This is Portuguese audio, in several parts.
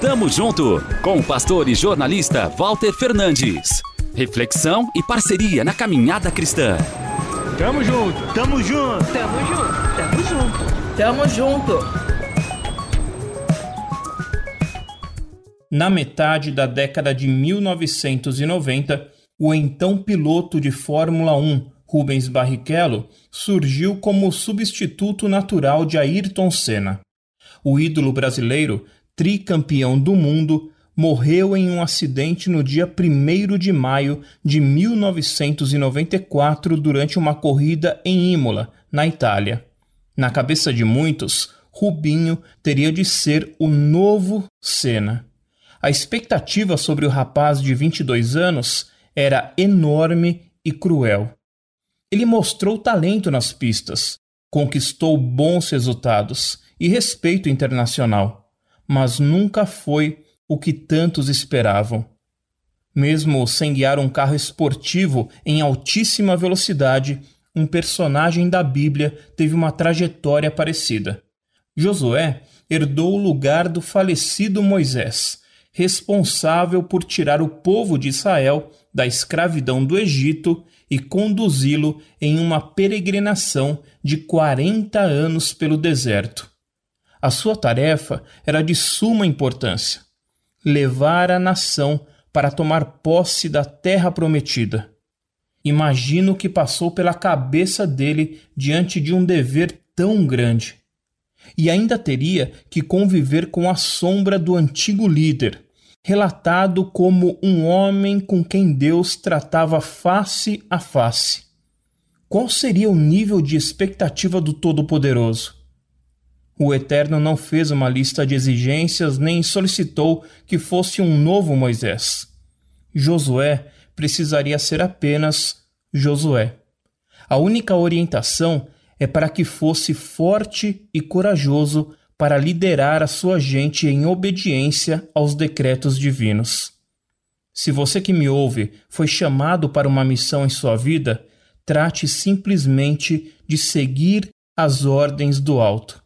Tamo junto com o pastor e jornalista Walter Fernandes. Reflexão e parceria na caminhada cristã. Tamo junto, tamo junto, tamo junto, tamo junto, tamo junto. Na metade da década de 1990, o então piloto de Fórmula 1, Rubens Barrichello, surgiu como substituto natural de Ayrton Senna. O ídolo brasileiro, tricampeão do mundo, morreu em um acidente no dia 1 de maio de 1994 durante uma corrida em Imola, na Itália. Na cabeça de muitos, Rubinho teria de ser o novo Senna. A expectativa sobre o rapaz de 22 anos era enorme e cruel. Ele mostrou talento nas pistas, conquistou bons resultados e respeito internacional, mas nunca foi o que tantos esperavam. Mesmo sem guiar um carro esportivo em altíssima velocidade, um personagem da Bíblia teve uma trajetória parecida. Josué herdou o lugar do falecido Moisés, responsável por tirar o povo de Israel da escravidão do Egito e conduzi-lo em uma peregrinação de 40 anos pelo deserto. A sua tarefa era de suma importância levar a nação para tomar posse da terra prometida. Imagino o que passou pela cabeça dele diante de um dever tão grande. E ainda teria que conviver com a sombra do antigo líder, relatado como um homem com quem Deus tratava face a face. Qual seria o nível de expectativa do Todo-Poderoso? O Eterno não fez uma lista de exigências nem solicitou que fosse um novo Moisés. Josué precisaria ser apenas Josué. A única orientação é para que fosse forte e corajoso para liderar a sua gente em obediência aos decretos divinos. Se você que me ouve foi chamado para uma missão em sua vida, trate simplesmente de seguir as ordens do alto.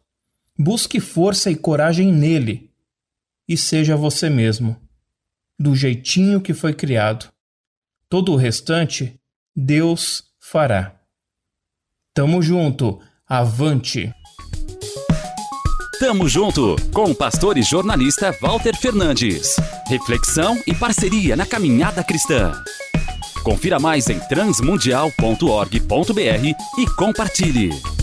Busque força e coragem nele e seja você mesmo, do jeitinho que foi criado. Todo o restante, Deus fará. Tamo junto, avante! Tamo junto com o pastor e jornalista Walter Fernandes. Reflexão e parceria na caminhada cristã. Confira mais em transmundial.org.br e compartilhe.